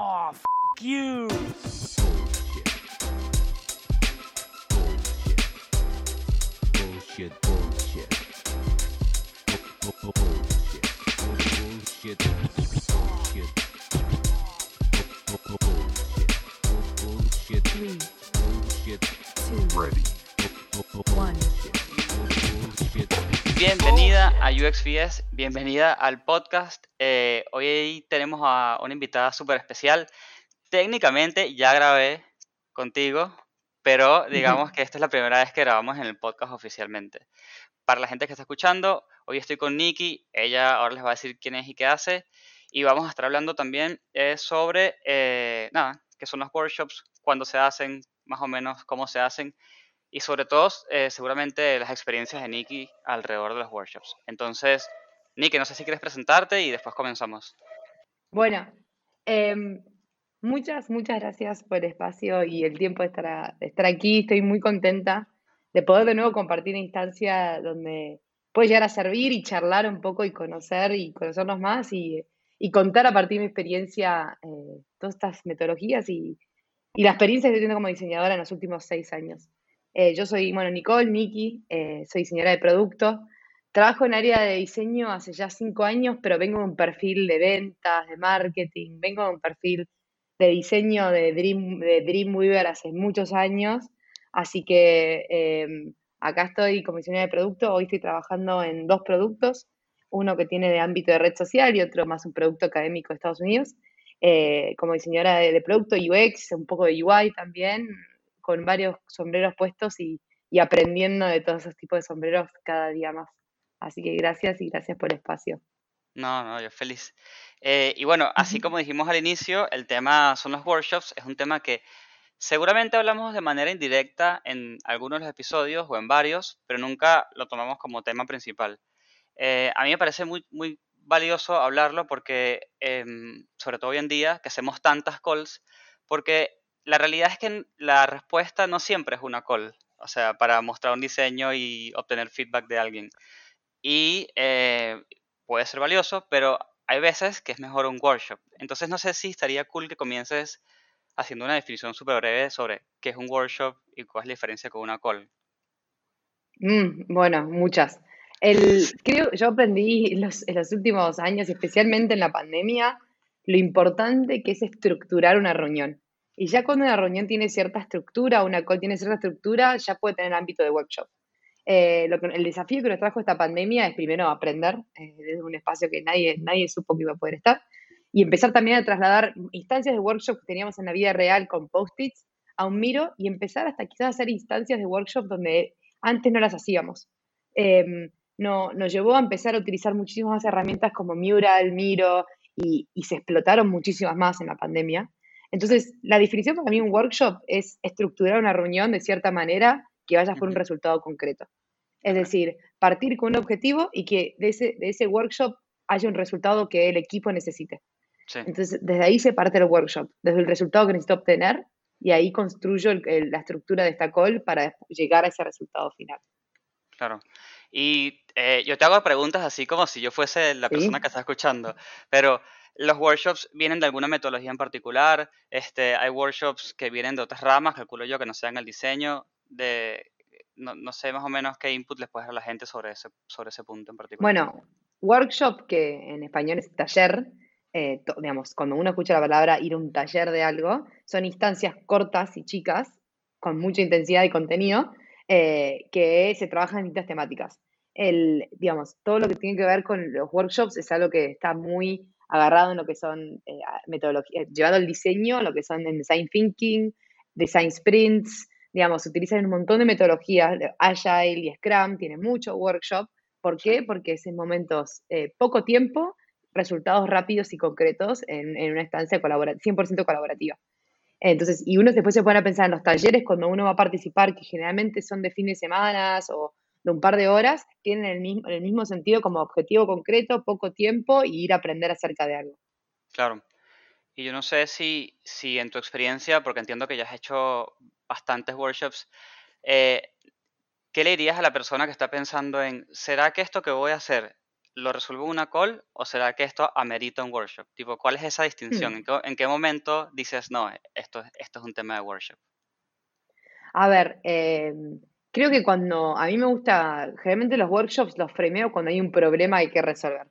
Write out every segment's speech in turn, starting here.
Oh, f you. Bullshit, bullshit. Bullshit. Bullshit. Bullshit. A UXPS, bienvenida al podcast. Eh, hoy tenemos a una invitada súper especial. Técnicamente ya grabé contigo, pero digamos que esta es la primera vez que grabamos en el podcast oficialmente. Para la gente que está escuchando, hoy estoy con Nikki, ella ahora les va a decir quién es y qué hace, y vamos a estar hablando también eh, sobre, eh, nada, qué son los workshops, cuándo se hacen, más o menos cómo se hacen, y sobre todo, eh, seguramente las experiencias de Nikki alrededor de los workshops. Entonces, Nikki, no sé si quieres presentarte y después comenzamos. Bueno, em, muchas, muchas gracias por el espacio y el tiempo de estar, estar aquí. Estoy muy contenta de poder de nuevo compartir una instancia donde puede llegar a servir y charlar un poco y conocer y conocernos más y, y contar a partir de mi experiencia eh, todas estas metodologías y, y la experiencia que estoy teniendo como diseñadora en los últimos seis años. Eh, yo soy, bueno, Nicole, Nikki, eh, soy diseñadora de producto. Trabajo en área de diseño hace ya cinco años, pero vengo de un perfil de ventas, de marketing, vengo de un perfil de diseño de, Dream, de Dreamweaver hace muchos años. Así que em, acá estoy como diseñadora de producto. Hoy estoy trabajando en dos productos, uno que tiene de ámbito de red social y otro más un producto académico de Estados Unidos. Eh, como diseñadora de, de producto UX, un poco de UI también, con varios sombreros puestos y, y aprendiendo de todos esos tipos de sombreros cada día más. Así que gracias y gracias por el espacio. No, no, yo feliz. Eh, y bueno, así como dijimos al inicio, el tema son los workshops. Es un tema que seguramente hablamos de manera indirecta en algunos de los episodios o en varios, pero nunca lo tomamos como tema principal. Eh, a mí me parece muy, muy valioso hablarlo porque, em, sobre todo hoy en día, que hacemos tantas calls, porque la realidad es que la respuesta no siempre es una call, o sea, para mostrar un diseño y obtener feedback de alguien. Y eh, puede ser valioso, pero hay veces que es mejor un workshop. Entonces no sé si estaría cool que comiences haciendo una definición súper breve sobre qué es un workshop y cuál es la diferencia con una call. Mm, bueno, muchas. Creo, yo aprendí en los últimos años, especialmente en la pandemia, lo importante que es estructurar una reunión. Y ya cuando una reunión tiene cierta estructura, una call tiene cierta estructura, ya puede tener ámbito de workshop. Eh, el desafío que nos trajo esta pandemia es primero aprender eh, desde un espacio que nadie, nadie supo que iba a poder estar y empezar también a trasladar instancias de workshop que teníamos en la vida real con post-its a un Miro y empezar hasta quizás a hacer instancias de workshop donde antes no las hacíamos. Em, no, nos llevó a empezar a utilizar muchísimas herramientas como Mural, Miro y se explotaron muchísimas más en la pandemia. Entonces, la definición para mí un workshop es estructurar una reunión de cierta manera que vaya por un resultado concreto. Es decir, partir con un objetivo y que de ese, de ese workshop haya un resultado que el equipo necesite. Sí. Entonces, desde ahí se parte el workshop, desde el resultado que necesito obtener y ahí construyo el- el- la estructura de esta call para llegar a ese resultado final. Claro. Y eh, yo te hago preguntas así como si yo fuese la persona ¿Sí? que está escuchando, pero los workshops vienen de alguna metodología en particular, este, hay workshops que vienen de otras ramas, calculo yo que no sean el diseño, no, sé más o menos qué input les puedes dar a la gente sobre ese, sobre ese punto en particular. Bueno, workshop, que en español es taller, eh, digamos, cuando uno escucha la palabra ir a un taller de algo, son instancias cortas y chicas, con mucha intensidad y contenido, eh, que se trabajan en distintas temáticas. El, digamos, todo lo que tiene que ver con los workshops es algo que está muy agarrado en lo que son eh, metodologías, llevado al diseño, lo que son en design thinking, design sprints, digamos, utilizan un montón de metodologías, Agile y Scrum, tiene mucho workshop, ¿Por qué? Porque es en momentos eh, poco tiempo, resultados rápidos y concretos en, en una instancia colabora 100% colaborativa. Entonces, y uno después se pone a pensar en los talleres cuando uno va a participar, que generalmente son de fin de semana o de un par de horas, tienen el mismo, el mismo sentido como objetivo concreto, poco tiempo y ir a aprender acerca de algo. Claro. Y yo no sé si, si en tu experiencia, porque entiendo que ya has hecho bastantes workshops, eh, ¿qué le dirías a la persona que está pensando en, ¿será que esto que voy a hacer lo resuelvo en una call o será que esto amerita un workshop? Tipo, ¿cuál es esa distinción? Hmm. ¿En qué, en qué momento dices, no, esto, esto es un tema de workshop? A ver, eh, creo que cuando a mí me gusta, generalmente los workshops los frameo cuando hay un problema que hay que resolver.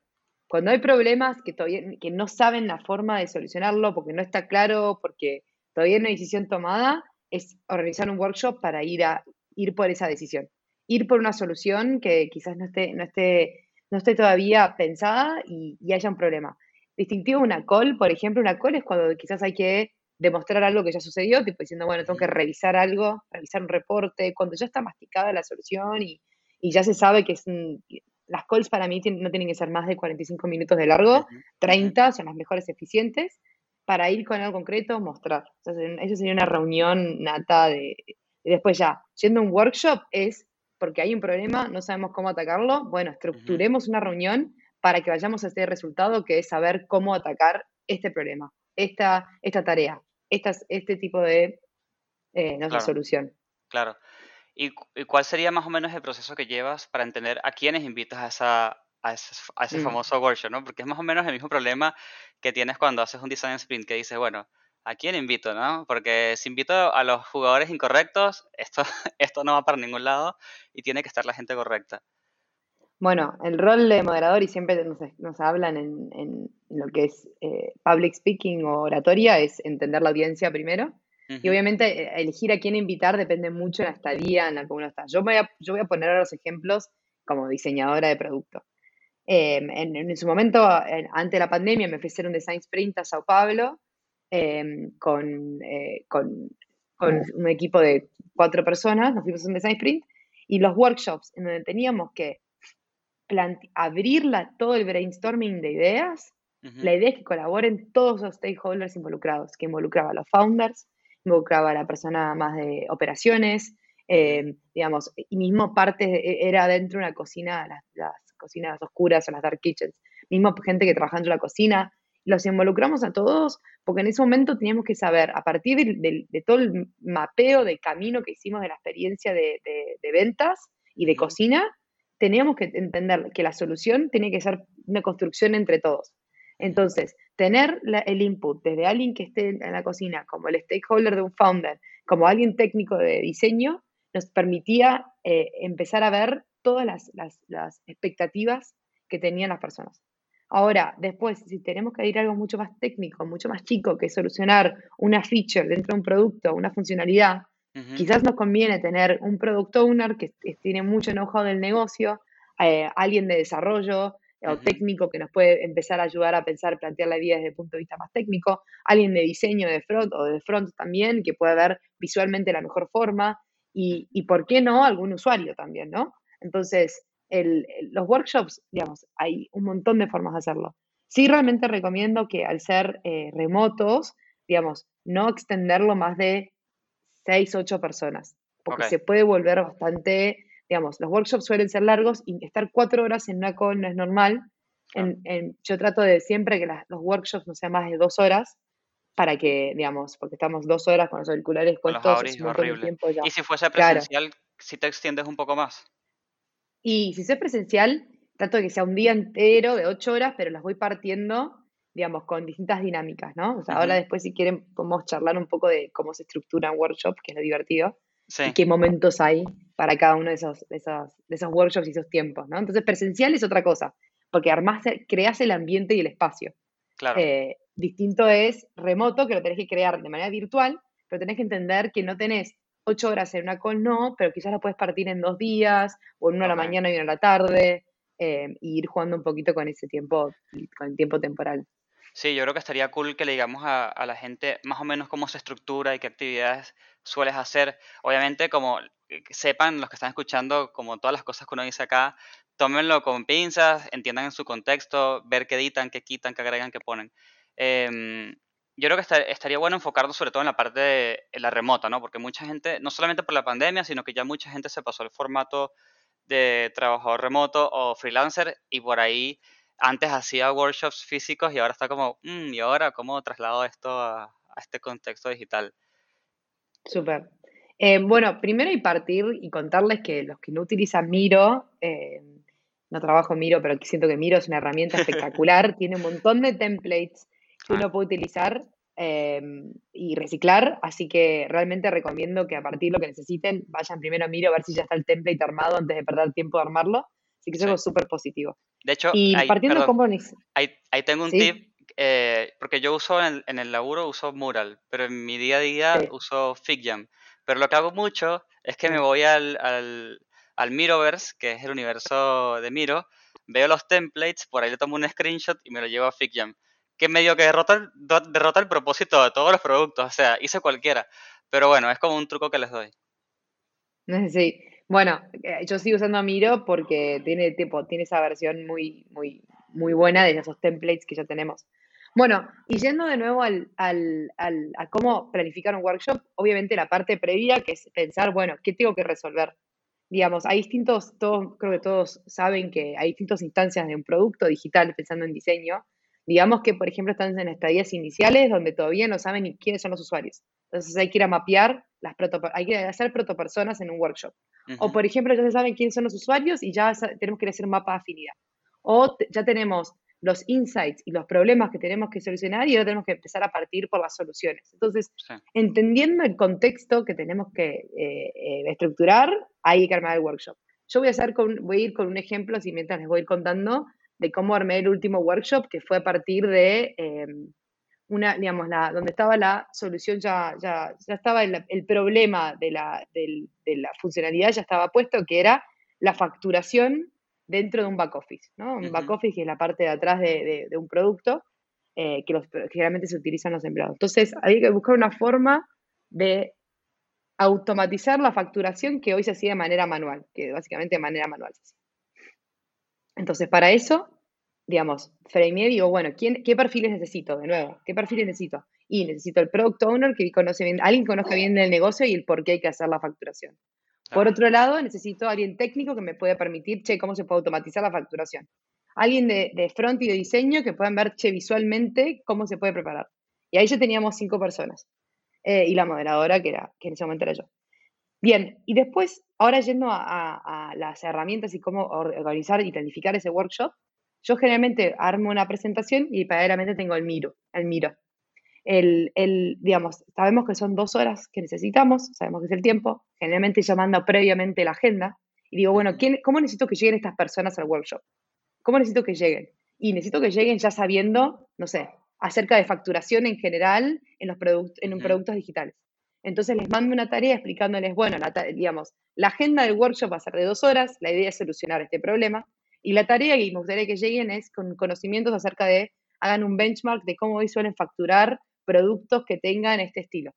Cuando hay problemas que todavía que no saben la forma de solucionarlo porque no está claro, porque todavía no hay decisión tomada, es organizar un workshop para ir a ir por esa decisión. Ir por una solución que quizás no esté, no esté, no esté todavía pensada y, y haya un problema. Distintivo una call, por ejemplo, una call es cuando quizás hay que demostrar algo que ya sucedió, tipo diciendo, bueno, tengo que revisar algo, revisar un reporte, cuando ya está masticada la solución y, y ya se sabe que es un- las calls para mí no tienen que ser más de 45 minutos de largo, ujú, ujú. 30 son las mejores eficientes, para ir con algo concreto, mostrar. Entonces, eso sería una reunión nata de... Y después ya, yendo a un workshop es porque hay un problema, no sabemos cómo atacarlo, bueno, estructuremos una reunión para que vayamos a este resultado que es saber cómo atacar este problema, esta, esta tarea, estas, este tipo de, eh, no sé, Claro, solución. claro. ¿Y, y cuál sería más o menos el proceso que llevas para entender a quiénes invitas a, esa, a, ese, f- a ese Mm. famoso workshop, ¿no? Porque es más o menos el mismo problema que tienes cuando haces un design sprint, que dices, bueno, ¿a quién invito, no? Porque si invito a los jugadores incorrectos, esto, esto no va para ningún lado y tiene que estar la gente correcta. Bueno, el rol de moderador, y siempre nos, nos hablan en, en lo que es eh, public speaking o oratoria, es entender la audiencia primero. Y Ujú, obviamente eh, elegir a quién invitar depende mucho de la estadía en la que uno está. Yo, me voy a, yo voy a poner los ejemplos como diseñadora de producto. Eh, en, en su momento, en- antes de la pandemia, me ofrecieron design sprint a Sao Paulo eh, con, eh, con, con un equipo de cuatro personas, nos fuimos a un design sprint, y los workshops en donde teníamos que plante- abrir la- todo el brainstorming de ideas, la idea es que colaboren todos los stakeholders involucrados, que involucraba a los founders, involucraba a la persona más de operaciones, eh, digamos, y mismo parte e- era dentro de una cocina, las, las cocinas oscuras o las dark kitchens, mismo gente que trabajaba dentro de la cocina, los involucramos a todos porque en ese momento teníamos que saber, a partir del- de, todo el mapeo de camino que hicimos de la experiencia de, de- de ventas y de cocina, teníamos que entender que la solución tiene que ser una construcción entre todos. Entonces, tener el input desde alguien que esté en la cocina, como el stakeholder de un founder, como alguien técnico de diseño, nos permitía eh, empezar a ver todas las, las- expectativas que tenían las personas. Ahora, después, si tenemos que ir a algo mucho más técnico, mucho más chico, que solucionar una feature dentro de un producto, una funcionalidad, quizás nos conviene tener un product owner que, tiene mucho know-how del negocio, eh, alguien de desarrollo o ujú, técnico que nos puede empezar a ayudar a pensar, plantear la vida desde el punto de vista más técnico, alguien de diseño de front o de front también, que pueda ver visualmente la mejor forma, y, y por qué no, algún usuario también, ¿no? Entonces, el- los workshops, digamos, hay un montón de formas de hacerlo. Sí, realmente recomiendo que al ser eh, remotos, digamos, no extenderlo más de seis, ocho personas, porque se puede volver bastante, digamos, los workshops suelen ser largos y estar cuatro horas en una call no es normal. claro. En, en- yo trato de siempre que las- los workshops no sean más de dos horas para que, digamos, porque estamos dos horas con los auriculares Con los puestos, auris es es un montón de horrible. tiempo ya. Y si fuese Claro. presencial, si te extiendes un poco más. Y si es presencial, trato de que sea un día entero de ocho horas, pero las voy partiendo, digamos, con distintas dinámicas, ¿no? O sea, ahora después, si quieren, podemos charlar un poco de cómo se estructura un workshop, que es lo divertido, y Sí, qué momentos hay para cada uno de esos, de esos, de esos workshops y esos tiempos, ¿no? Entonces, presencial es otra cosa, porque armás, creas el ambiente y el espacio. claro. Eh, distinto es remoto, que lo tenés que crear de manera virtual, pero tenés que entender que no tenés ocho horas en una call, no, pero quizás la puedes partir en dos días, o en una a la mañana y una a la tarde, eh, y ir jugando un poquito con ese tiempo, con el tiempo temporal. Sí, yo creo que estaría cool que le digamos a, la gente más o menos cómo se estructura y qué actividades sueles hacer. Obviamente, como eh, sepan los que están escuchando, como todas las cosas que uno dice acá, tómenlo con pinzas, entiendan en su contexto, ver qué editan, qué quitan, qué agregan, qué ponen. Em, yo creo que esta- estaría bueno enfocarnos sobre todo en la parte de en la remota, ¿no? Porque mucha gente, no solamente por la pandemia, sino que ya mucha gente se pasó al formato de trabajador remoto o freelancer y por ahí antes hacía workshops físicos y ahora está como, "Mm, ¿y ahora cómo traslado esto a, a este contexto digital? Súper. Eh, bueno, primero y partir y contarles que los que no utilizan Miro, eh, no trabajo en Miro, pero siento que Miro es una herramienta espectacular, tiene un montón de templates que uno puede utilizar eh, y reciclar, así que realmente recomiendo que a partir de lo que necesiten, vayan primero a Miro a ver si ya está el template armado antes de perder tiempo de armarlo, así que es Sí. algo súper positivo. De hecho, Y ahí, partiendo de perdón, cómo... neces- ahí, ahí tengo un ¿Sí? tip, eh, porque yo uso en el, en el laburo, uso Mural, pero en mi día a día Sí. uso FigJam. Pero lo que hago mucho es que me voy al, al, al Miroverse, que es el universo de Miro, veo los templates, por ahí le tomo un screenshot y me lo llevo a FigJam. Que medio que derrota, derrota el propósito de todos los productos, o sea, hice cualquiera. Pero bueno, es como un truco que les doy. Sí, bueno, eh, yo sigo usando Miro porque tiene tipo, tiene esa versión muy, muy, muy buena de esos templates que ya tenemos. Bueno, y yendo de nuevo al, al, al- a cómo planificar un workshop, obviamente la parte previa, que es pensar, bueno, ¿qué tengo que resolver? Digamos, hay distintos, todos, creo que todos saben que hay distintas instancias de un producto digital pensando en diseño. Digamos que, por ejemplo, están en estadías iniciales donde todavía no saben ni quiénes son los usuarios. Entonces hay que ir a mapear las proto, hay que hacer protopersonas en un workshop. O Ujú, por ejemplo, ya se saben quiénes son los usuarios y ya tenemos que hacer un mapa de afinidad. O ya tenemos los insights y los problemas que tenemos que solucionar y ahora tenemos que empezar a partir por las soluciones. Entonces, sí. entendiendo el contexto que tenemos que eh, eh, estructurar, hay que armar el workshop. Yo voy a, hacer con, voy a ir con un ejemplo, así mientras les voy a ir contando, de cómo armé el último workshop, que fue a partir de eh, una, digamos, la, donde estaba la solución, ya, ya, ya estaba el, el problema de la, del- de la funcionalidad, ya estaba puesto, que era la facturación dentro de un back office, ¿no? Un back office que es la parte de atrás de, de- de un producto eh, que, los, que generalmente se utilizan los empleados. Entonces, hay que buscar una forma de automatizar la facturación que hoy se hacía de manera manual, que básicamente de manera manual se hacía. Entonces, para eso, digamos, frameé, digo, bueno, ¿quién, ¿qué perfiles necesito? De nuevo, ¿qué perfiles necesito? Y necesito el product owner que conoce bien, alguien que conozca bien del negocio y el por qué hay que hacer la facturación. Por otro lado, necesito a alguien técnico que me pueda permitir, che, cómo se puede automatizar la facturación. Alguien de, de front y de diseño que puedan ver, che, visualmente cómo se puede preparar. Y ahí ya teníamos cinco personas. Eh, y la moderadora, que, era, que en ese momento era yo. Bien, y después, ahora yendo a, a- a las herramientas y cómo or- organizar y planificar ese workshop, yo generalmente armo una presentación y paralelamente tengo el miro, el miro. El, el, digamos, sabemos que son dos horas que necesitamos, sabemos que es el tiempo, generalmente yo mando previamente la agenda y digo, bueno. ¿quién, ¿cómo necesito que lleguen estas personas al workshop? ¿Cómo necesito que lleguen? Y necesito que lleguen ya sabiendo, no sé, acerca de facturación en general en los product- en un Ujú. productos digitales. Entonces les mando una tarea explicándoles, bueno, la digamos, la agenda del workshop va a ser de dos horas, la idea es solucionar este problema, y la tarea que me gustaría que lleguen es con conocimientos acerca de, hagan un benchmark de cómo hoy suelen facturar productos que tengan este estilo.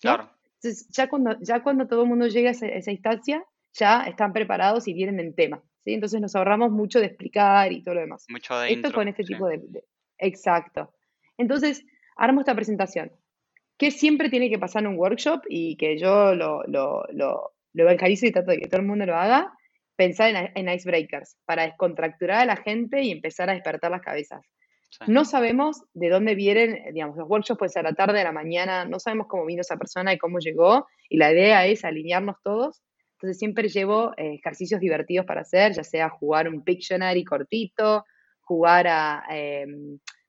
Claro. Entonces, ya cuando, ya cuando todo el mundo llega a esa, esa instancia, ya están preparados y vienen en tema. ¿sí? Entonces nos ahorramos mucho de explicar y todo lo demás. Mucho de Esto con este sí. tipo de, de- Exacto. Entonces, armo esta presentación. ¿Qué siempre tiene que pasar en un workshop? Y que yo lo, lo, lo, lo evangelizo y trato de que todo el mundo lo haga. Pensar en, en icebreakers para descontracturar a la gente y empezar a despertar las cabezas. Sí. No sabemos de dónde vienen, digamos, los workshops pueden ser a la tarde, a la mañana, no sabemos cómo vino esa persona y cómo llegó, y la idea es alinearnos todos. Entonces siempre llevo eh, ejercicios divertidos para hacer, ya sea jugar un Pictionary cortito, jugar a, eh,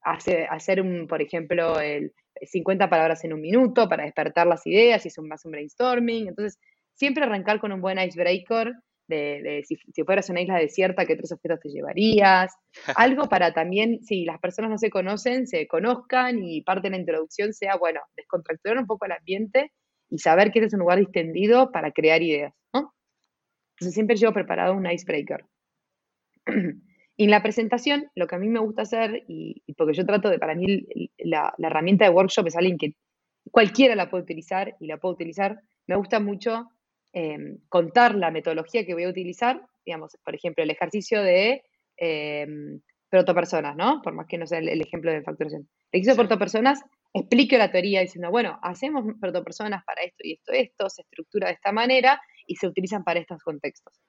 hacer, hacer un, por ejemplo, el 50 palabras en un minuto para despertar las ideas, y es un, más un brainstorming. Entonces, siempre arrancar con un buen icebreaker de, de si, si fueras una isla desierta, qué tres objetos te llevarías, algo para también, si las personas no se conocen, se conozcan y parte de la introducción sea, bueno, descontracturar un poco el ambiente y saber que este es un lugar distendido para crear ideas, ¿no? Entonces siempre llevo preparado un icebreaker. Y en la presentación, lo que a mí me gusta hacer, y, y porque yo trato de, para mí, la, la herramienta de workshop es alguien que cualquiera la puede utilizar y la puede utilizar, me gusta mucho eh, contar la metodología que voy a utilizar, digamos, por ejemplo, el ejercicio de eh, protopersonas, ¿no? Por más que no sea el, el ejemplo de facturación. El ejercicio de Sí. protopersonas, explico la teoría diciendo, bueno, hacemos protopersonas para esto y esto, esto, se estructura de esta manera y se utilizan para estos contextos.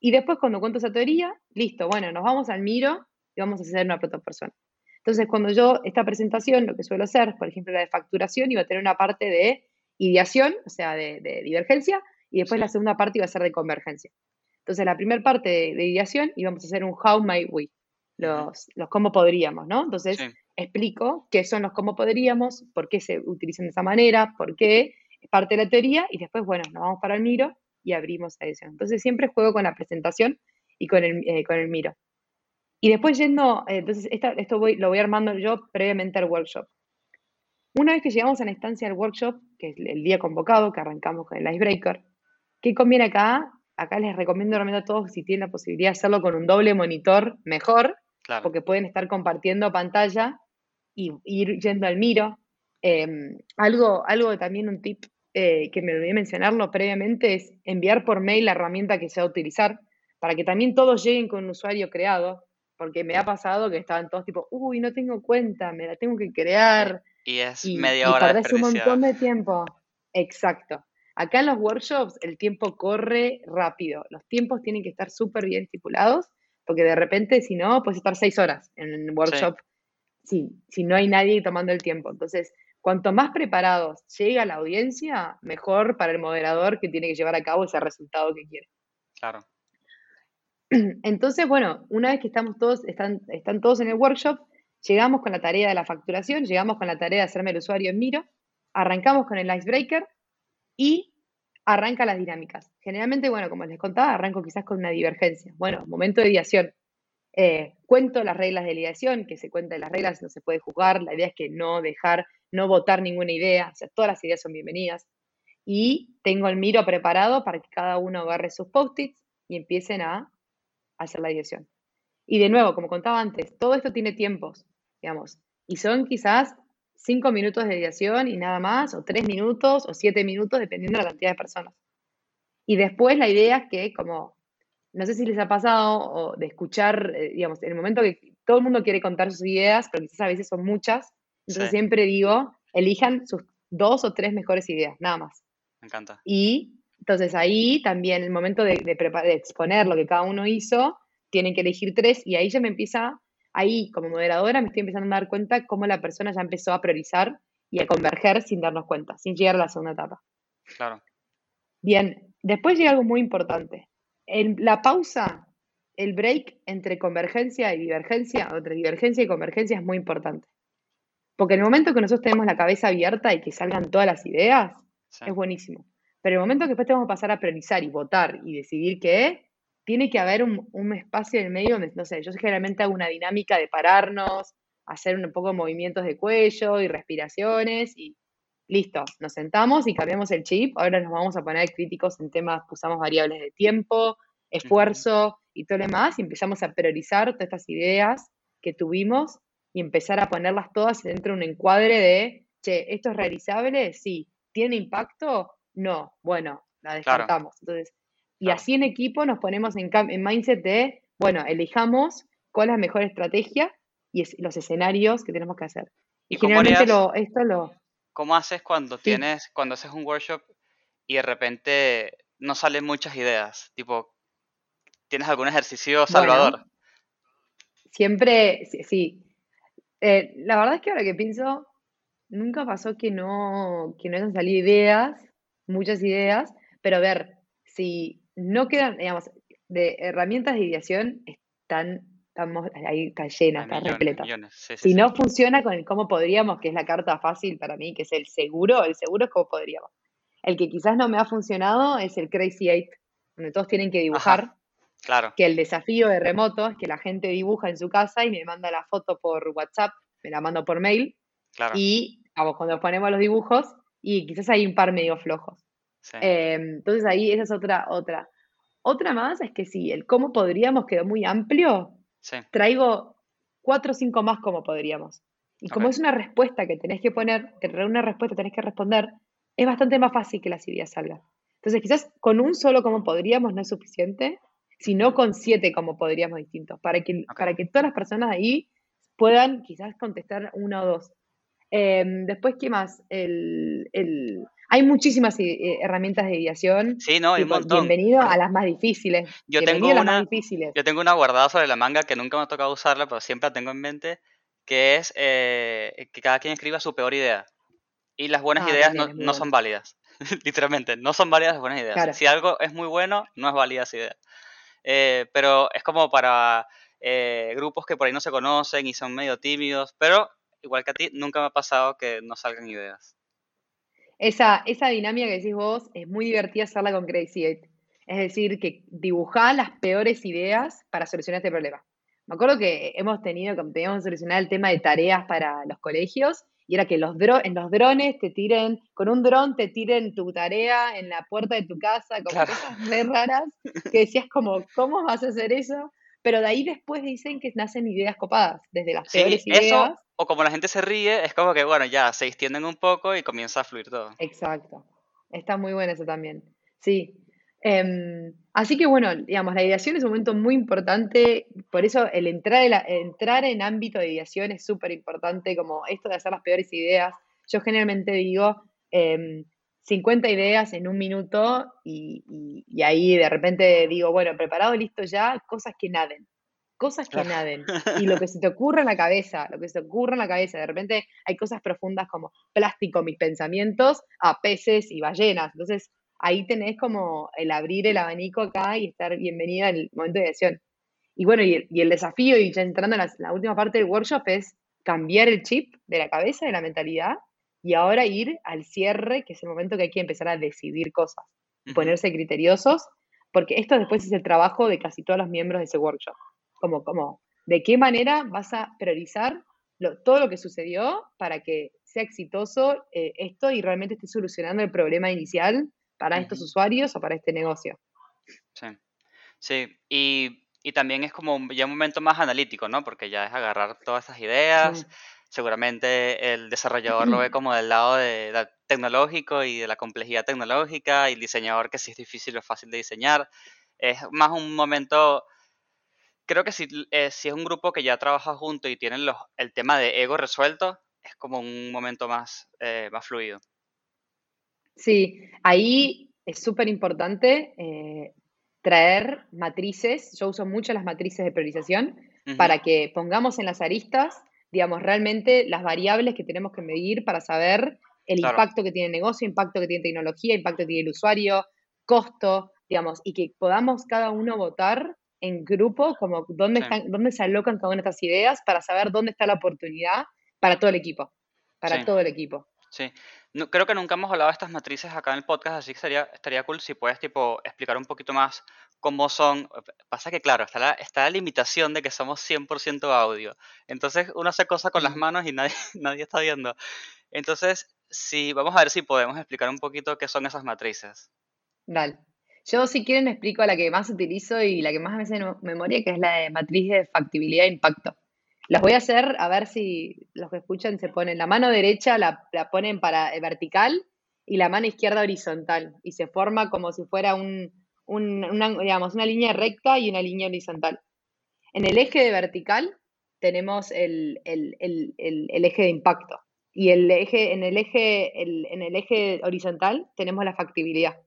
Y después cuando cuento esa teoría, listo, bueno, nos vamos al miro y vamos a hacer una protopersona. Entonces, cuando yo, esta presentación, lo que suelo hacer, por ejemplo, la de facturación, iba a tener una parte de ideación, o sea, de, de divergencia, y después la segunda parte iba a ser de convergencia. Entonces, la primera parte de, de ideación íbamos a hacer un how might we, los, los cómo podríamos, ¿no? Entonces, Sí, explico qué son los cómo podríamos, por qué se utilizan de esa manera, por qué, es parte de la teoría, y después, bueno, nos vamos para el miro y abrimos la edición. Entonces, siempre juego con la presentación y con el, eh, con el miro. Y después yendo, eh, entonces esta- esto voy, lo voy armando yo previamente al workshop. Una vez que llegamos a la instancia del workshop, que es el día convocado, que arrancamos con el icebreaker, ¿qué conviene acá? Acá les recomiendo realmente a todos, si tienen la posibilidad de hacerlo con un doble monitor, mejor, claro. porque pueden estar compartiendo pantalla y ir yendo al miro. Eh, algo, algo también un tip eh, que me olvidé mencionarlo previamente es enviar por mail la herramienta que se va a utilizar para que también todos lleguen con un usuario creado, porque me ha pasado que estaban todos tipo, uy, no tengo cuenta, me la tengo que crear Y es y, media y hora perdés un montón de tiempo. Exacto. Acá en los workshops el tiempo corre rápido. Los tiempos tienen que estar súper bien estipulados, porque de repente, si no, puedes estar seis horas en Sí, workshop si, si no hay nadie tomando el tiempo. Entonces, cuanto más preparados llega la audiencia, mejor para el moderador que tiene que llevar a cabo ese resultado que quiere. claro. Entonces, bueno, una vez que estamos todos, están, están todos en el workshop, llegamos con la tarea de la facturación, llegamos con la tarea de hacerme el usuario en Miro, arrancamos con el icebreaker y arranca las dinámicas. Generalmente, bueno, como les contaba, arranco quizás con una divergencia. Bueno, momento de ideación. Eh, cuento las reglas de ideación, que se cuentan las reglas, no se puede juzgar, la idea es que no dejar, no votar ninguna idea, o sea, todas las ideas son bienvenidas. Y tengo el Miro preparado para que cada uno agarre sus post-its y empiecen a hacer la ideación. Y de nuevo, como contaba antes, todo esto tiene tiempos, digamos, y son quizás cinco minutos de ideación y nada más, o tres minutos, o siete minutos, dependiendo de la cantidad de personas. Y después la idea es que, como, no sé si les ha pasado, o de escuchar, eh, digamos, en el momento que todo el mundo quiere contar sus ideas, pero quizás a veces son muchas, entonces Sí, siempre digo, elijan sus dos o tres mejores ideas, nada más. me encanta. Y entonces ahí también el momento de, de de exponer lo que cada uno hizo, tienen que elegir tres y ahí ya me empieza, ahí como moderadora me estoy empezando a dar cuenta cómo la persona ya empezó a priorizar y a converger sin darnos cuenta, sin llegar a la segunda etapa. Claro. Bien, después llega algo muy importante. En la pausa, el break entre convergencia y divergencia, o entre divergencia y convergencia es muy importante. Porque en el momento que nosotros tenemos la cabeza abierta y que salgan todas las ideas, Sí, es buenísimo. Pero el momento que después tenemos que pasar a priorizar y votar y decidir qué, tiene que haber un, un espacio en el medio donde, no sé, yo generalmente hago una dinámica de pararnos, hacer un poco movimientos de cuello y respiraciones y listo, nos sentamos y cambiamos el chip. Ahora nos vamos a poner críticos en temas, usamos variables de tiempo, esfuerzo y todo lo demás y empezamos a priorizar todas estas ideas que tuvimos y empezar a ponerlas todas dentro de un encuadre de, che, ¿esto es realizable? Sí. ¿Tiene impacto? No. Bueno, la claro, descartamos. Entonces, y así en equipo nos ponemos en, en mindset de, bueno, elijamos cuál es la mejor estrategia y es- los escenarios que tenemos que hacer. Y ¿Y cómo generalmente harías, lo, esto lo, cómo haces cuando sí, tienes, cuando haces un workshop y de repente no salen muchas ideas? Tipo, ¿tienes algún ejercicio salvador? bueno, siempre, sí, sí. Eh, la verdad es que ahora que pienso, nunca pasó que no, que no hayan salido ideas, muchas ideas, pero a ver, si no quedan, digamos, de herramientas de ideación, están, estamos, ahí está llena, está millones, repleta. millones. Sí, sí, Si sí. no funciona con el cómo podríamos, que es la carta fácil para mí, que es el seguro, el seguro es cómo podríamos. El que quizás no me ha funcionado es el Crazy Eight, donde todos tienen que Ajá, dibujar, claro, que el desafío de remoto es que la gente dibuja en su casa y me manda la foto por WhatsApp, me la mando por mail, claro. y vamos, cuando ponemos los dibujos, y quizás hay un par medio flojos. Sí, Eh, entonces ahí esa es otra, otra. Otra más es que si el cómo podríamos quedó muy amplio, sí, traigo cuatro o cinco más como podríamos. Y como es una respuesta que tenés que poner, una respuesta tenés que responder, es bastante más fácil que las ideas salgan. Entonces, quizás con un solo como podríamos no es suficiente, sino con siete como podríamos distintos, para que, para que todas las personas ahí puedan quizás contestar una o dos. Em, después, ¿qué más? El, el- Hay muchísimas eh, herramientas de ideación. Sí, no, hay un montón. bienvenido a las más difíciles. Yo Bienvenido tengo una, difíciles. yo tengo una guardada sobre la manga que nunca me ha tocado usarla, pero siempre la tengo en mente, que es eh, que cada quien escriba su peor idea. Y las buenas Ah, ideas no, no son válidas. Literalmente, no son válidas las buenas ideas. Claro, Si algo es muy bueno, no es válida esa idea. eh, pero es como para eh, grupos que por ahí no se conocen y son medio tímidos, pero igual que a ti, nunca me ha pasado que no salgan ideas. Esa, esa dinámica que decís vos es muy divertida hacerla con Crazy Eight. Es decir, que dibujá las peores ideas para solucionar este problema. Me acuerdo que hemos tenido, teníamos que solucionar el tema de tareas para los colegios, y era que los en los drones te tiren, con un dron te tiren tu tarea en la puerta de tu casa, como Claro. cosas re raras, que decías como, ¿cómo vas a hacer eso? Pero de ahí después dicen que nacen ideas copadas, desde las Sí, peores eso, ideas. o como la gente se ríe, es como que, bueno, ya se extienden un poco y comienza a fluir todo. Exacto. Está muy bueno eso también. Sí. Em, así que bueno, digamos, la ideación es un momento muy importante, por eso el entrar entrar en ámbito de ideación es súper importante, como esto de hacer las peores ideas. Yo generalmente digo em, 50 ideas en un minuto y, y- y ahí de repente digo, bueno, preparado, listo ya, cosas que naden. Cosas que naden. Y lo que se te ocurra en la cabeza, lo que se te ocurra en la cabeza. De repente hay cosas profundas como plástico, mis pensamientos, a peces y ballenas. Entonces, ahí tenés como el abrir el abanico acá y estar bienvenida al momento de ideación. Y bueno, y el, y el desafío, y ya entrando en la, la última parte del workshop, es cambiar el chip de la cabeza, de la mentalidad, y ahora ir al cierre, que es el momento que hay que empezar a decidir cosas, ponerse criteriosos, porque esto después es el trabajo de casi todos los miembros de ese workshop. Como, como, ¿de qué manera vas a priorizar lo- todo lo que sucedió para que sea exitoso eh, esto y realmente esté solucionando el problema inicial para estos usuarios o para este negocio? Sí, sí. Y, y también es como un- ya un momento más analítico, ¿no? Porque ya es agarrar todas esas ideas. Seguramente el desarrollador lo ve como del lado de, tecnológico y de la complejidad tecnológica, y el diseñador que si es difícil o fácil de diseñar. Es más un momento creo que si, eh, si es un grupo que ya trabaja junto y tienen los, el tema de ego resuelto, es como un momento más, eh, más fluido. Sí, ahí es súper importante eh, traer matrices. Yo uso mucho las matrices de priorización para que pongamos en las aristas, digamos, realmente las variables que tenemos que medir para saber el Claro, impacto que tiene el negocio, impacto que tiene tecnología, impacto que tiene el usuario, costo, digamos, y que podamos cada uno votar en grupo, como dónde sí, están, dónde se alocan cada una de estas ideas para saber dónde está la oportunidad para todo el equipo, para sí, todo el equipo. sí. No- creo que nunca hemos hablado de estas matrices acá en el podcast, así que estaría, estaría cool si puedes tipo, explicar un poquito más cómo son. Pasa que, claro, está la, está la limitación de que somos 100% audio. Entonces uno hace cosas con las manos y nadie, nadie está viendo. Entonces, sí, vamos a ver si podemos explicar un poquito qué son esas matrices. Dale. Yo, si quieren, explico la que más utilizo y la que más me hace memoria, que es la de matriz de factibilidad e impacto. Las voy a hacer a ver si los que escuchan se ponen la mano derecha, la, la ponen para eh, vertical y la mano izquierda horizontal. Y se forma como si fuera un, un- una, digamos, una línea recta y una línea horizontal. En el eje de vertical tenemos el, el- el- el- eje de impacto. Y el eje, en, el eje, el- en el eje horizontal tenemos la factibilidad.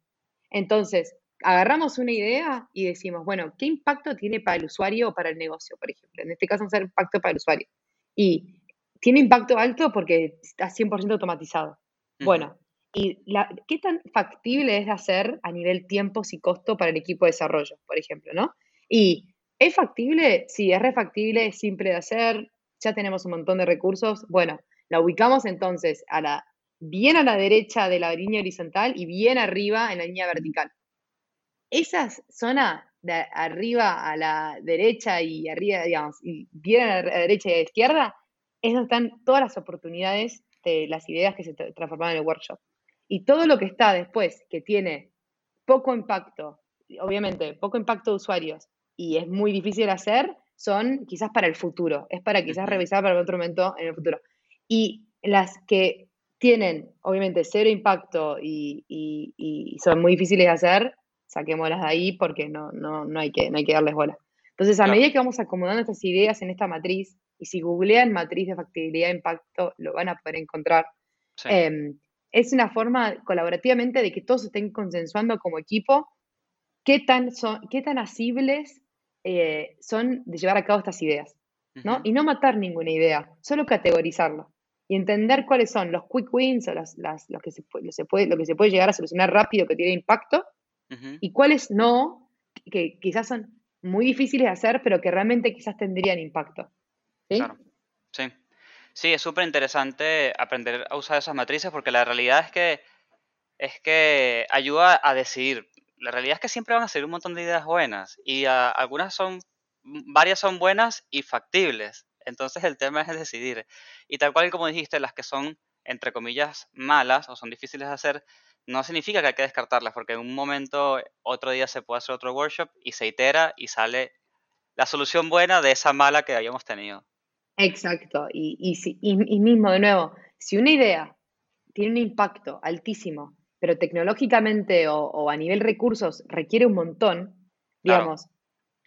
Entonces, agarramos una idea y decimos, bueno, ¿qué impacto tiene para el usuario o para el negocio, por ejemplo? En este caso, hacer impacto para el usuario. Y tiene impacto alto porque está 100% automatizado. Bueno, ¿y la- qué tan factible es de hacer a nivel tiempos y costo para el equipo de desarrollo, por ejemplo, ¿no? Y ¿es factible? Sí, es refactible, es simple de hacer, ya tenemos un montón de recursos. Bueno, la ubicamos entonces a la, bien a la derecha de la línea horizontal y bien arriba en la línea vertical. Esa zona de arriba a la derecha y arriba, digamos, y bien a la derecha y a la izquierda, es donde están todas las oportunidades de las ideas que se tra- transformaron en el workshop. Y todo lo que está después, que tiene poco impacto, obviamente poco impacto de usuarios, y es muy difícil de hacer, son quizás para el futuro, es para quizás revisar para otro momento en el futuro. Y las que tienen, obviamente, cero impacto y, y- y son muy difíciles de hacer, saquémoslas de ahí porque no, no, no, hay que, no hay que darles bola. Entonces, a medida que vamos acomodando estas ideas en esta matriz, y si googlean matriz de factibilidad e impacto, lo van a poder encontrar, sí, em, es una forma colaborativamente de que todos estén consensuando como equipo qué tan, son, qué tan asibles eh, son de llevar a cabo estas ideas, ¿no? Y no matar ninguna idea, solo categorizarla y entender cuáles son los quick wins o las, las- los que se, puede- lo, se puede, lo que se puede llegar a solucionar rápido que tiene impacto y cuáles no, que quizás son muy difíciles de hacer, pero que realmente quizás tendrían impacto. ¿Sí? Claro. Sí, es súper interesante aprender a usar esas matrices porque la realidad es que es que ayuda a decidir. La realidad es que siempre van a ser un montón de ideas buenas y algunas son, varias son buenas y factibles. Entonces el tema es decidir. Y tal cual como dijiste, las que son, entre comillas, malas o son difíciles de hacer, no significa que hay que descartarlas, porque en un momento, otro día se puede hacer otro workshop y se itera y sale la solución buena de esa mala que habíamos tenido. Exacto. Y, y, si- y- y mismo, de nuevo, si una idea tiene un impacto altísimo, pero tecnológicamente o, o a nivel recursos requiere un montón, Claro. digamos,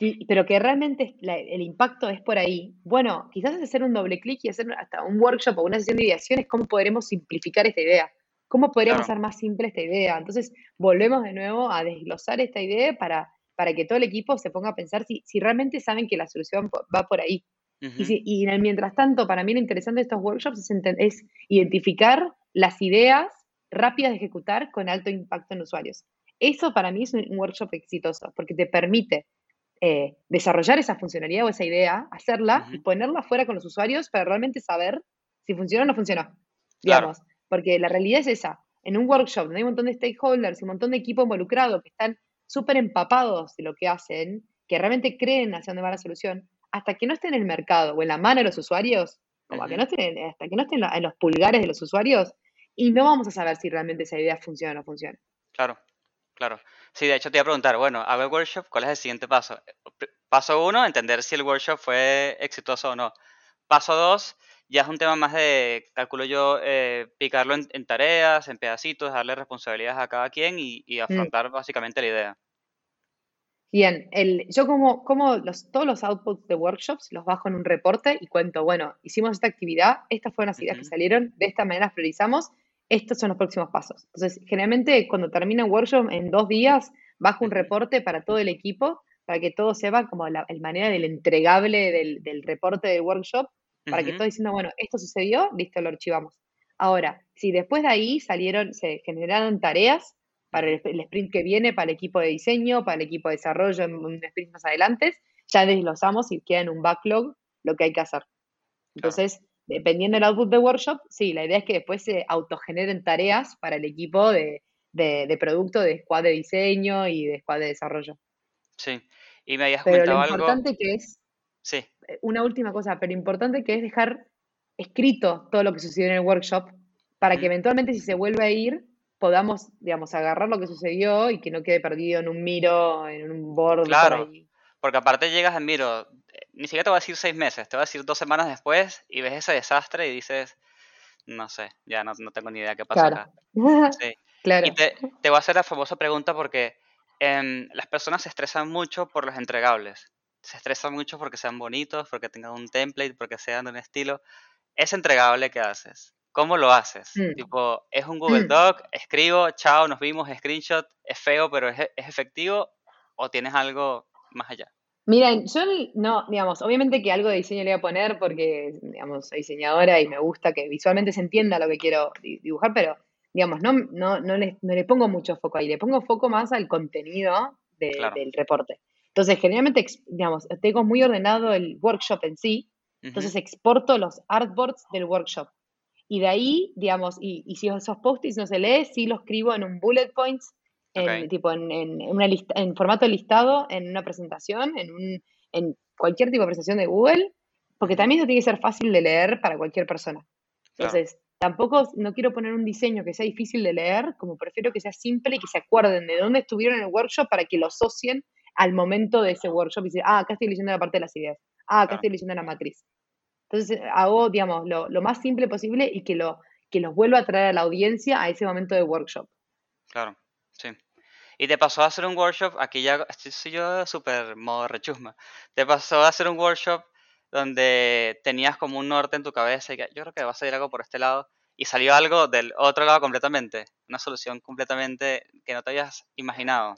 y- pero que realmente la- el impacto es por ahí, bueno, quizás es hacer un doble clic y hacer hasta un workshop o una sesión de ideaciones, cómo podremos simplificar esta idea, cómo podríamos Claro. hacer más simple esta idea. Entonces, volvemos de nuevo a desglosar esta idea para, para que todo el equipo se ponga a pensar si, si realmente saben que la solución va por ahí. Y, si- mientras tanto, para mí lo interesante de estos workshops es, identificar las ideas rápidas de ejecutar con alto impacto en usuarios. Eso para mí es un, un workshop exitoso, porque te permite eh, desarrollar esa funcionalidad o esa idea, hacerla y ponerla fuera con los usuarios para realmente saber si funcionó o no. Claro, Digamos, porque la realidad es esa. En un workshop donde hay un montón de stakeholders y un montón de equipo involucrado que están súper empapados de lo que hacen, que realmente creen hacia dónde va la solución, hasta que no esté en el mercado o en la mano de los usuarios, como que no hasta que no esté en, en los pulgares de los usuarios, y no vamos a saber si realmente esa idea funciona o no funciona. claro, claro. Sí, de hecho te iba a preguntar, bueno, hago el workshop, ¿cuál es el siguiente paso? Paso uno, entender si el workshop fue exitoso o no. Paso dos, ya es un tema más de, calculo yo, eh, picarlo en, en tareas, en pedacitos, darle responsabilidades a cada quien y, y Mm. afrontar básicamente la idea. Bien, el, yo como, como los, todos los outputs de workshops los bajo en un reporte y cuento, bueno, hicimos esta actividad, estas fueron las ideas que salieron, de esta manera priorizamos, estos son los próximos pasos. Entonces, generalmente cuando termina un workshop en dos días, bajo un reporte para todo el equipo, para que todo sepa como la el manera del entregable del, del reporte del workshop, para que ujú, todo diciendo, bueno, esto sucedió, listo, lo archivamos. Ahora, si después de ahí salieron, se generaron tareas, para el, el sprint que viene, para el equipo de diseño, para el equipo de desarrollo en un sprint más adelante, ya desglosamos y queda en un backlog lo que hay que hacer. Claro, Entonces, dependiendo del output de workshop, sí, la idea es que después se autogeneren tareas para el equipo de, de, de producto, de squad de diseño y de squad de desarrollo. sí. Y me habías Pero lo comentado algo, importante que es, sí, eh, una última cosa, pero importante que es dejar escrito todo lo que sucedió en el workshop para que eventualmente si se vuelve a ir podamos, digamos, agarrar lo que sucedió y que no quede perdido en un miro, en un board por claro, ahí. porque aparte llegas en miro, eh, ni siquiera te voy a decir seis meses, te voy a decir dos semanas después y ves ese desastre y dices, no sé, ya no, no tengo ni idea qué pasó Claro, acá. Sí. Y claro, te, te voy a hacer la famosa pregunta porque em, las personas se estresan mucho por los entregables. Se estresan mucho porque sean bonitos, porque tengan un template, porque sean de un estilo. Ese entregable que haces, ¿cómo lo haces? Mm, Tipo, ¿es un Google mm. Doc? Escribo, chao, nos vimos, screenshot, es feo, pero es, es efectivo, o tienes algo más allá. Miren, yo no, digamos, obviamente que algo de diseño le voy a poner porque, digamos, soy diseñadora y me gusta que visualmente se entienda lo que quiero di- dibujar, pero, digamos, no, no, no le, no le pongo mucho foco ahí, le pongo foco más al contenido de- Claro. del reporte. Entonces, generalmente, digamos, tengo muy ordenado el workshop en sí, entonces exporto los artboards del workshop. Y de ahí, digamos, y, y si esos post-its no se lee, sí lo escribo en un bullet points, en, Ok, tipo, en, en, una lista, en formato listado, en una presentación, en, un, en cualquier tipo de presentación de Google, porque también eso tiene que ser fácil de leer para cualquier persona. claro, Entonces, tampoco no quiero poner un diseño que sea difícil de leer, como prefiero que sea simple y que se acuerden de dónde estuvieron en el workshop para que lo asocien al momento de ese workshop y decir, ah, acá estoy leyendo la parte de las ideas, ah, acá claro, estoy leyendo la matriz. Entonces, hago, digamos, lo, lo más simple posible y que, lo, que los vuelva a traer a la audiencia a ese momento de workshop. claro, sí. Y te pasó a hacer un workshop, aquí ya estoy yo súper modo rechusma. Te pasó a hacer un workshop donde tenías como un norte en tu cabeza y que yo creo que va a salir algo por este lado y salió algo del otro lado completamente, una solución completamente que no te habías imaginado.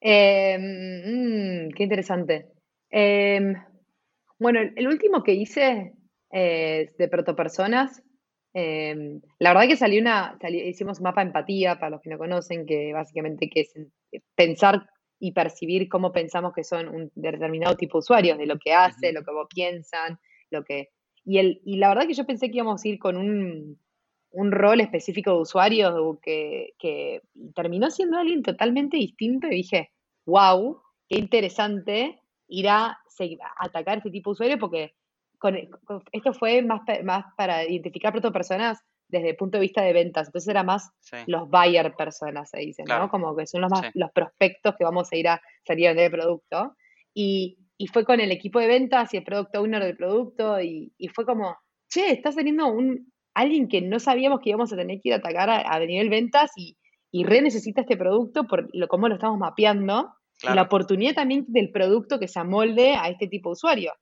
Eh, mm, qué interesante. Em, bueno, el, último que hice eh, de protopersonas, em, la verdad que salió una, sali- hicimos un mapa de empatía, para los que no conocen, que básicamente que es en- pensar y percibir cómo pensamos que son un determinado tipo de usuarios, de lo que hace, lo que vos piensan, lo que... Y, el, y la verdad que yo pensé que íbamos a ir con un, un rol específico de usuarios o que, que terminó siendo alguien totalmente distinto y dije, wow, qué interesante ir a, a atacar este tipo de usuarios porque con, con- esto fue más, más para identificar pronto personas desde el punto de vista de ventas, entonces era más Sí, los buyer personas, se dicen, Claro. ¿no? Como que son los, más, Sí. los prospectos que vamos a ir a salir a vender el producto. Y, y fue con el equipo de ventas y el product owner del producto y, y fue como, che, está saliendo un, alguien que no sabíamos que íbamos a tener que ir a atacar a, a nivel ventas y, y re necesita este producto por lo, cómo lo estamos mapeando y la oportunidad también del producto que se amolde a este tipo de usuario.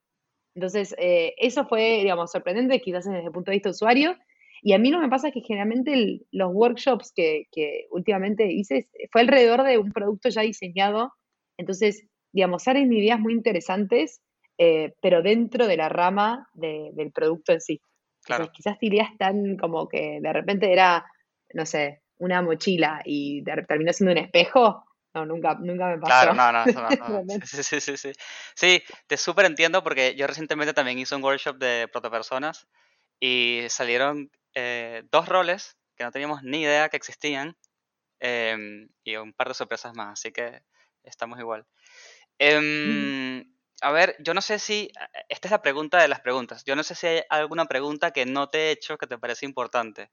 Entonces, eh, eso fue, digamos, sorprendente quizás desde el punto de vista de usuario. Y a mí lo que me pasa es que generalmente el- los workshops que, que últimamente hice es- fue alrededor de un producto ya diseñado. Entonces, digamos, salen ideas muy interesantes, eh, pero dentro de la rama de- del producto en sí. Entonces, Claro. quizás ideas tan como que de repente era, no sé, una mochila y terminó siendo un espejo. No, nunca, nunca me pasó. Claro, no, no, no, no. Sí, sí, sí, sí. Sí, te súper entiendo porque yo recientemente también hice un workshop de protopersonas y salieron eh, dos roles que no teníamos ni idea que existían em, y un par de sorpresas más, así que estamos igual. Em, a ver, yo no sé si, esta es la pregunta de las preguntas, yo no sé si hay alguna pregunta que no te he hecho que te parece importante.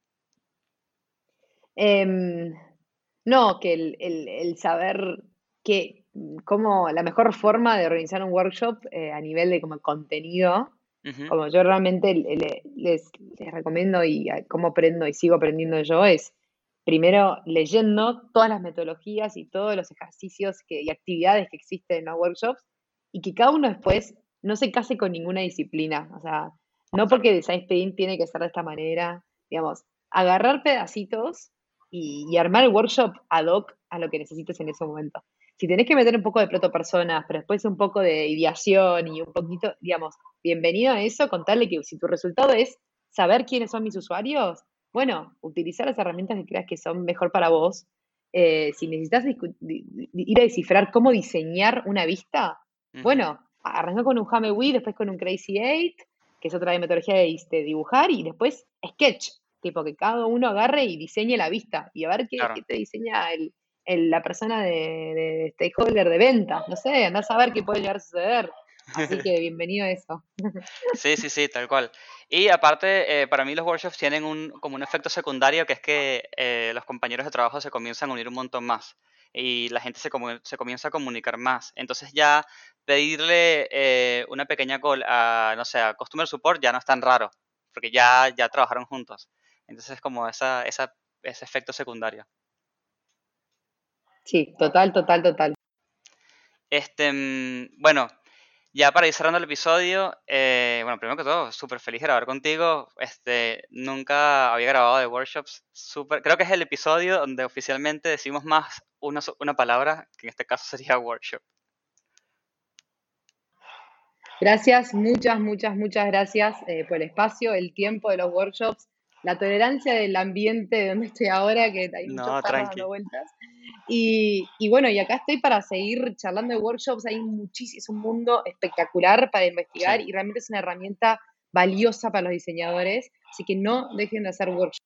No, que el, el- el saber que, cómo la mejor forma de organizar un workshop eh, a nivel de como contenido, como yo realmente le- le- les, les recomiendo y a- cómo aprendo y sigo aprendiendo yo, es primero leyendo todas las metodologías y todos los ejercicios que, y actividades que existen en los workshops y que cada uno después no se case con ninguna disciplina. O sea, no porque design sprint tiene que ser de esta manera, digamos, agarrar pedacitos y, y armar el workshop ad hoc a lo que necesites en ese momento. Si tenés que meter un poco de proto personas, pero después un poco de ideación y un poquito, digamos, bienvenido a eso, contarle que si tu resultado es saber quiénes son mis usuarios, bueno, utilizar las herramientas que creas que son mejor para vos. Eh, si necesitas ir a descifrar cómo diseñar una vista, bueno, arranca con un Hamewee, después con un Crazy 8, que es otra metodología de dibujar, y después Sketch, tipo que cada uno agarre y diseñe la vista, y a ver qué, Claro. qué te diseña el, el- la persona de, de stakeholder de ventas, no sé, andás a ver qué puede llegar a suceder. Así que bienvenido a eso. Sí, sí, sí, tal cual. Y aparte, eh, para mí los workshops tienen un, como un efecto secundario que es que eh, los compañeros de trabajo se comienzan a unir un montón más y la gente se, se comienza a comunicar más. Entonces ya pedirle eh, una pequeña call a, no sé, a Customer Support ya no es tan raro, porque ya, ya trabajaron juntos. Entonces es como esa, esa, ese efecto secundario. Sí, total, total, total. Este, mm, bueno, ya para ir cerrando el episodio, eh, bueno, primero que todo, súper feliz de grabar contigo. Este, nunca había grabado de workshops. Súper, creo que es el episodio donde oficialmente decimos más una, una palabra, que en este caso sería workshop. Gracias, muchas, muchas, muchas gracias eh, por el espacio, el tiempo de los workshops, la tolerancia del ambiente de donde estoy ahora, que hay muchos No, tranqui. dando vueltas. Y, y bueno, y acá estoy para seguir charlando de workshops, hay muchísimo, es un mundo espectacular para investigar Sí. y realmente es una herramienta valiosa para los diseñadores, así que no dejen de hacer workshops.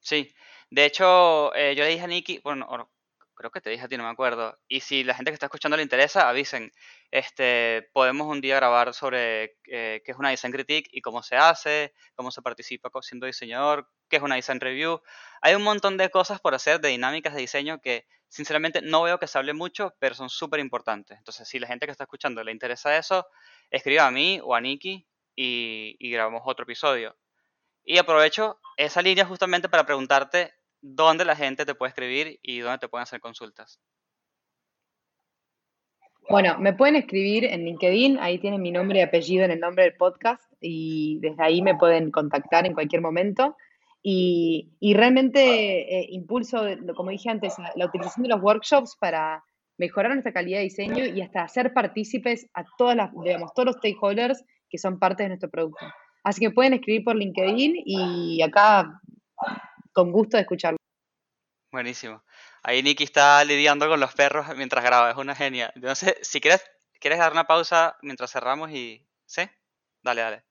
Sí, de hecho, eh, yo le dije a Nikki, bueno, creo que te dije a ti, no me acuerdo. Y si la gente que está escuchando le interesa, avisen. Este, podemos un día grabar sobre eh, qué es una design critique y cómo se hace, cómo se participa siendo diseñador, qué es una design review. Hay un montón de cosas por hacer, de dinámicas de diseño que sinceramente no veo que se hable mucho, pero son súper importantes. Entonces, si la gente que está escuchando le interesa eso, escriba a mí o a Nikki y grabamos otro episodio. Y aprovecho esa línea justamente para preguntarte dónde la gente te puede escribir y dónde te pueden hacer consultas. Bueno, me pueden escribir en LinkedIn, ahí tienen mi nombre y apellido en el nombre del podcast y desde ahí me pueden contactar en cualquier momento. Y, realmente eh, impulso, como dije antes, la utilización de los workshops para mejorar nuestra calidad de diseño y hasta hacer partícipes a todas las, digamos, todos los stakeholders que son parte de nuestro producto. Así que pueden escribir por LinkedIn y acá con gusto de escucharlo. Buenísimo. Ahí Nikki está lidiando con los perros mientras graba, es una genia. Sé, si quieres, quieres dar una pausa mientras cerramos y... ¿Sí? Dale, dale.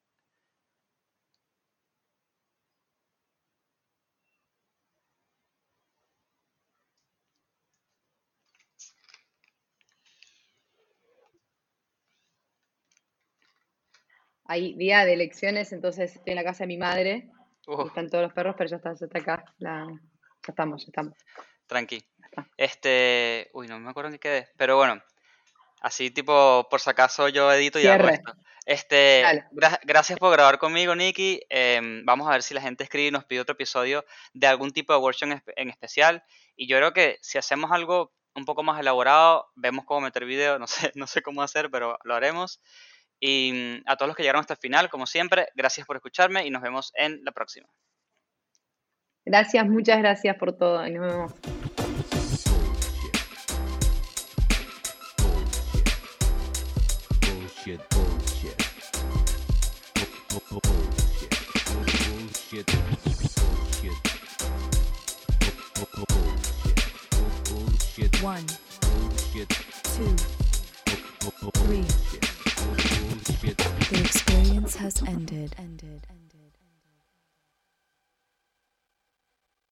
Hay día de elecciones, entonces estoy en la casa de mi madre. Están todos los perros, pero ya está, ya está acá. la- ya estamos, ya estamos. tranqui. está. Este... Uy, no me acuerdo en qué quedé. Pero bueno, así tipo, por si acaso yo edito y hago esto. Este, gra- gracias por grabar conmigo, Nikki. Em, vamos a ver si la gente escribe y nos pide otro episodio de algún tipo de workshop en especial. Y yo creo que si hacemos algo un poco más elaborado, vemos cómo meter video. No sé, no sé cómo hacer, pero lo haremos. Y mm, a todos los que llegaron hasta el final, como siempre, gracias por escucharme y nos vemos en la próxima. Gracias, muchas gracias por todo. Y nos vemos. Bullshit, bullshit. Bu- bu- Bullshit. Bullshit. Bullshit. Bu- bu- Bullshit. Bullshit. One, Bullshit. two, Three. The experience has ended. Ended.